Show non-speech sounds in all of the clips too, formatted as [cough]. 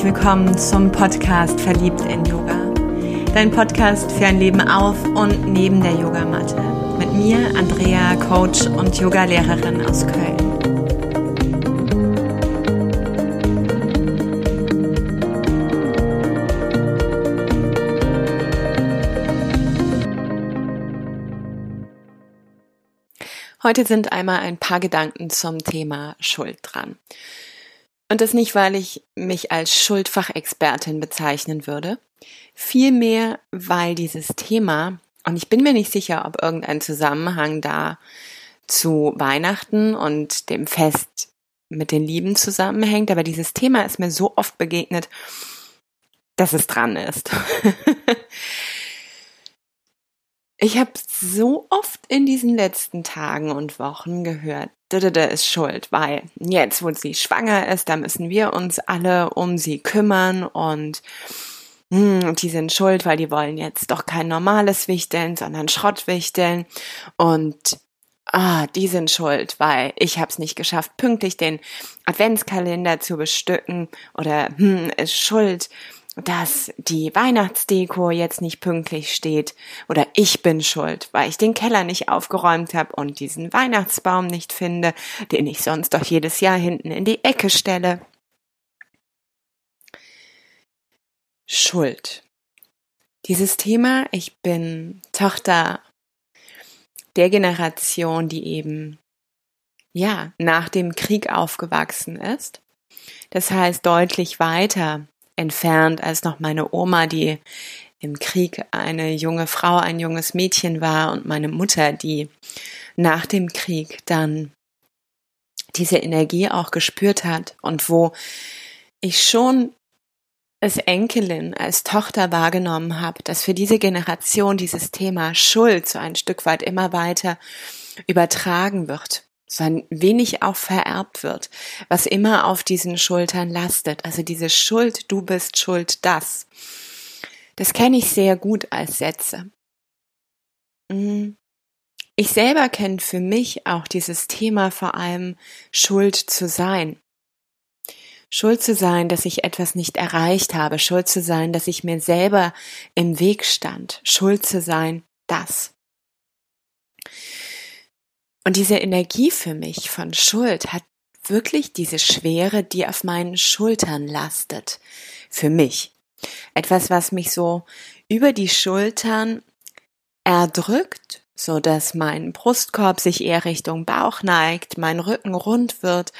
herzlich willkommen zum Podcast Verliebt in Yoga. Dein Podcast für ein Leben auf und neben der Yogamatte. Mit mir, Andrea, Coach und Yogalehrerin aus Köln. Heute sind einmal ein paar Gedanken zum Thema Schuld dran. Und das nicht, weil ich mich als Schuldfachexpertin bezeichnen würde, vielmehr, weil dieses Thema, und ich bin mir nicht sicher, ob irgendein Zusammenhang da zu Weihnachten und dem Fest mit den Lieben zusammenhängt, aber dieses Thema ist mir so oft begegnet, dass es dran ist. [laughs] Ich habe so oft in diesen letzten Tagen und Wochen gehört, Dödede ist schuld, weil jetzt, wo sie schwanger ist, da müssen wir uns alle um sie kümmern und hm, die sind schuld, weil die wollen jetzt doch kein normales Wichteln, sondern Schrottwichteln und ah, die sind schuld, weil ich habe es nicht geschafft, pünktlich den Adventskalender zu bestücken oder hm, ist schuld, dass die Weihnachtsdeko jetzt nicht pünktlich steht oder ich bin schuld, weil ich den Keller nicht aufgeräumt habe und diesen Weihnachtsbaum nicht finde, den ich sonst doch jedes Jahr hinten in die Ecke stelle. Schuld. Dieses Thema, ich bin Tochter der Generation, die eben ja, nach dem Krieg aufgewachsen ist. Das heißt deutlich weiter entfernt als noch meine Oma, die im Krieg eine junge Frau, ein junges Mädchen war und meine Mutter, die nach dem Krieg dann diese Energie auch gespürt hat und wo ich schon als Enkelin, als Tochter wahrgenommen habe, dass für diese Generation dieses Thema Schuld so ein Stück weit immer weiter übertragen wird so ein wenig auch vererbt wird, was immer auf diesen Schultern lastet. Also diese Schuld, du bist schuld, das. Das kenne ich sehr gut als Sätze. Mm. Ich selber kenne für mich auch dieses Thema vor allem Schuld zu sein. Schuld zu sein, dass ich etwas nicht erreicht habe, Schuld zu sein, dass ich mir selber im Weg stand, Schuld zu sein, das. Und diese Energie für mich von Schuld hat wirklich diese Schwere, die auf meinen Schultern lastet. Für mich. Etwas, was mich so über die Schultern erdrückt, so dass mein Brustkorb sich eher Richtung Bauch neigt, mein Rücken rund wird,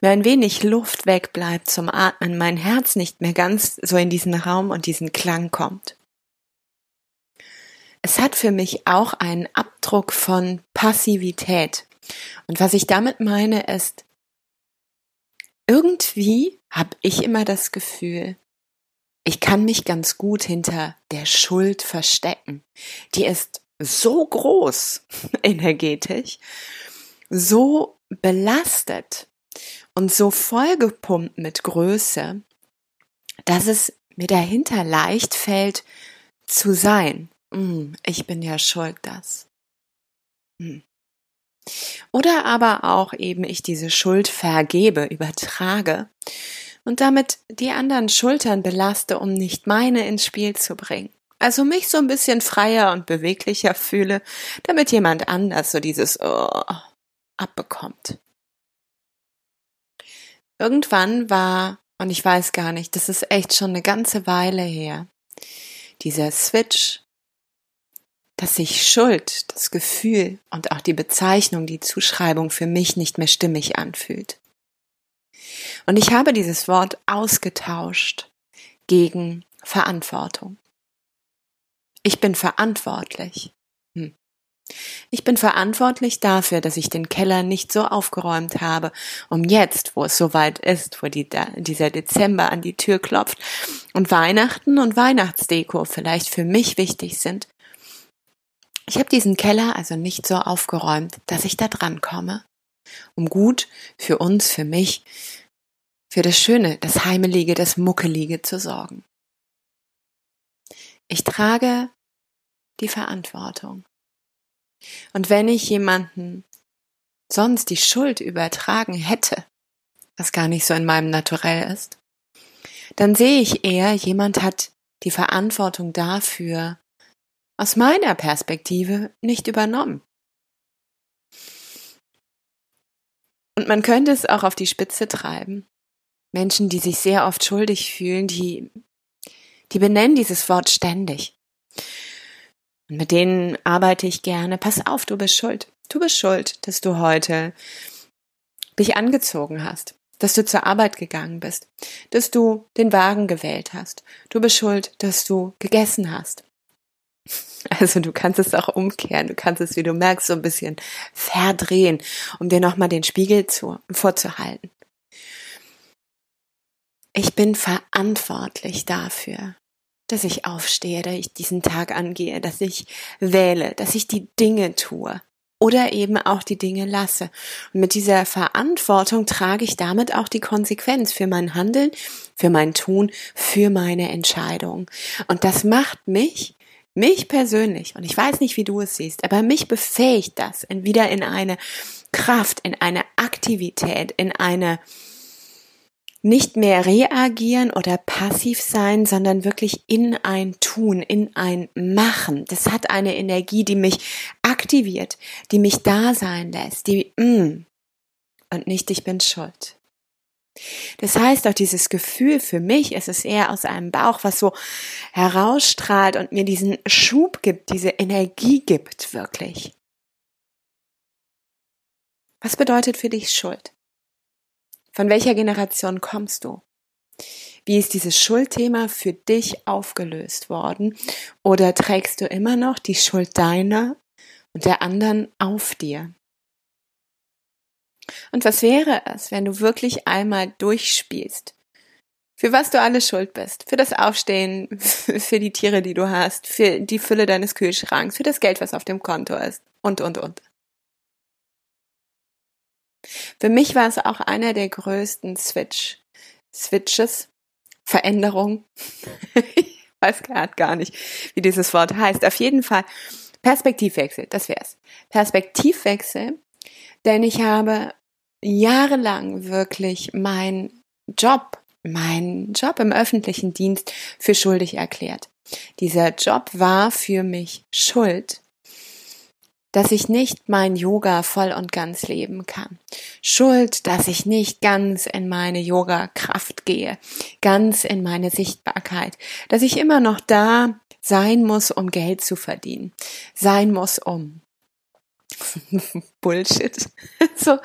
mir ein wenig Luft wegbleibt zum Atmen, mein Herz nicht mehr ganz so in diesen Raum und diesen Klang kommt. Es hat für mich auch einen Abdruck von Passivität. Und was ich damit meine, ist, irgendwie habe ich immer das Gefühl, ich kann mich ganz gut hinter der Schuld verstecken. Die ist so groß [laughs] energetisch, so belastet und so vollgepumpt mit Größe, dass es mir dahinter leicht fällt zu sein. Hm, ich bin ja schuld, das. Hm. Oder aber auch eben ich diese Schuld vergebe, übertrage und damit die anderen Schultern belaste, um nicht meine ins Spiel zu bringen. Also mich so ein bisschen freier und beweglicher fühle, damit jemand anders so dieses oh, abbekommt. Irgendwann war, und ich weiß gar nicht, das ist echt schon eine ganze Weile her, dieser Switch dass sich Schuld, das Gefühl und auch die Bezeichnung, die Zuschreibung für mich nicht mehr stimmig anfühlt. Und ich habe dieses Wort ausgetauscht gegen Verantwortung. Ich bin verantwortlich. Hm. Ich bin verantwortlich dafür, dass ich den Keller nicht so aufgeräumt habe, um jetzt, wo es soweit ist, wo die, dieser Dezember an die Tür klopft und Weihnachten und Weihnachtsdeko vielleicht für mich wichtig sind, ich habe diesen Keller also nicht so aufgeräumt, dass ich da dran komme, um gut für uns, für mich, für das Schöne, das Heimelige, das Muckelige zu sorgen. Ich trage die Verantwortung. Und wenn ich jemanden sonst die Schuld übertragen hätte, was gar nicht so in meinem Naturell ist, dann sehe ich eher, jemand hat die Verantwortung dafür aus meiner Perspektive nicht übernommen. Und man könnte es auch auf die Spitze treiben. Menschen, die sich sehr oft schuldig fühlen, die, die benennen dieses Wort ständig. Und mit denen arbeite ich gerne. Pass auf, du bist schuld. Du bist schuld, dass du heute dich angezogen hast, dass du zur Arbeit gegangen bist, dass du den Wagen gewählt hast. Du bist schuld, dass du gegessen hast. Also du kannst es auch umkehren, du kannst es, wie du merkst, so ein bisschen verdrehen, um dir nochmal den Spiegel zu, vorzuhalten. Ich bin verantwortlich dafür, dass ich aufstehe, dass ich diesen Tag angehe, dass ich wähle, dass ich die Dinge tue oder eben auch die Dinge lasse. Und mit dieser Verantwortung trage ich damit auch die Konsequenz für mein Handeln, für mein Tun, für meine Entscheidung. Und das macht mich mich persönlich, und ich weiß nicht, wie du es siehst, aber mich befähigt das wieder in eine Kraft, in eine Aktivität, in eine nicht mehr reagieren oder passiv sein, sondern wirklich in ein Tun, in ein Machen. Das hat eine Energie, die mich aktiviert, die mich da sein lässt, die, mm, und nicht ich bin schuld. Das heißt, auch dieses Gefühl für mich ist es eher aus einem Bauch, was so herausstrahlt und mir diesen Schub gibt, diese Energie gibt, wirklich. Was bedeutet für dich Schuld? Von welcher Generation kommst du? Wie ist dieses Schuldthema für dich aufgelöst worden? Oder trägst du immer noch die Schuld deiner und der anderen auf dir? Und was wäre es, wenn du wirklich einmal durchspielst? Für was du alles schuld bist. Für das Aufstehen, [laughs] für die Tiere, die du hast, für die Fülle deines Kühlschranks, für das Geld, was auf dem Konto ist und, und, und. Für mich war es auch einer der größten Switch, Switches, Veränderungen. [laughs] ich weiß gar nicht, wie dieses Wort heißt. Auf jeden Fall Perspektivwechsel, das wär's. Perspektivwechsel, denn ich habe jahrelang wirklich mein Job, mein Job im öffentlichen Dienst für schuldig erklärt. Dieser Job war für mich Schuld, dass ich nicht mein Yoga voll und ganz leben kann. Schuld, dass ich nicht ganz in meine Yoga-Kraft gehe, ganz in meine Sichtbarkeit, dass ich immer noch da sein muss, um Geld zu verdienen, sein muss, um [laughs] Bullshit. [laughs] so,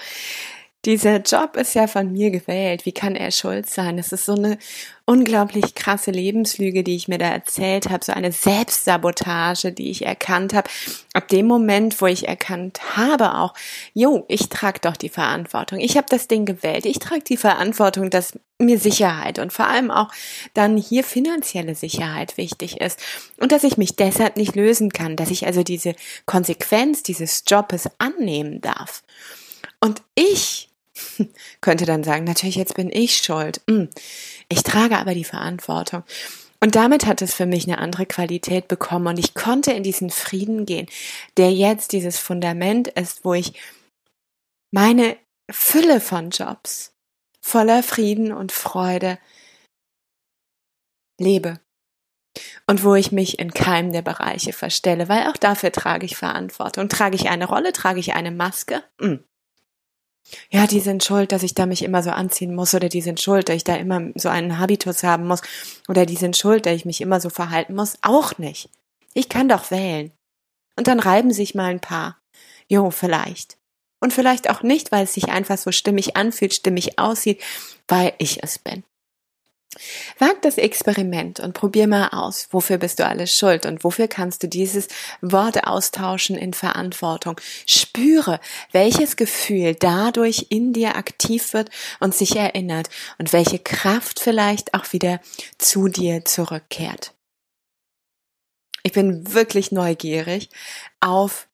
dieser Job ist ja von mir gewählt. Wie kann er schuld sein? Das ist so eine unglaublich krasse Lebenslüge, die ich mir da erzählt habe, so eine Selbstsabotage, die ich erkannt habe. Ab dem Moment, wo ich erkannt habe auch, jo, ich trage doch die Verantwortung. Ich habe das Ding gewählt. Ich trage die Verantwortung, dass mir Sicherheit und vor allem auch dann hier finanzielle Sicherheit wichtig ist und dass ich mich deshalb nicht lösen kann, dass ich also diese Konsequenz dieses Jobes annehmen darf. Und ich [laughs] könnte dann sagen, natürlich jetzt bin ich schuld. Hm. Ich trage aber die Verantwortung. Und damit hat es für mich eine andere Qualität bekommen und ich konnte in diesen Frieden gehen, der jetzt dieses Fundament ist, wo ich meine Fülle von Jobs voller Frieden und Freude lebe. Und wo ich mich in keinem der Bereiche verstelle, weil auch dafür trage ich Verantwortung. Trage ich eine Rolle, trage ich eine Maske? Hm ja, die sind schuld, dass ich da mich immer so anziehen muss oder die sind schuld, dass ich da immer so einen Habitus haben muss oder die sind schuld, dass ich mich immer so verhalten muss. Auch nicht. Ich kann doch wählen. Und dann reiben sich mal ein paar. Jo, vielleicht. Und vielleicht auch nicht, weil es sich einfach so stimmig anfühlt, stimmig aussieht, weil ich es bin. Wag das Experiment und probier mal aus, wofür bist du alles schuld und wofür kannst du dieses Wort austauschen in Verantwortung. Spüre, welches Gefühl dadurch in dir aktiv wird und sich erinnert und welche Kraft vielleicht auch wieder zu dir zurückkehrt. Ich bin wirklich neugierig auf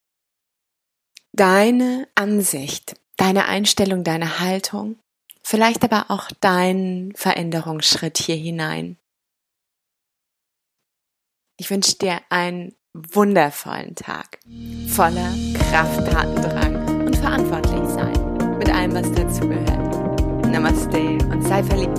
deine Ansicht, deine Einstellung, deine Haltung vielleicht aber auch deinen Veränderungsschritt hier hinein. Ich wünsche dir einen wundervollen Tag, voller Kraft, Tatendrang und verantwortlich sein mit allem, was dazugehört. Namaste und sei verliebt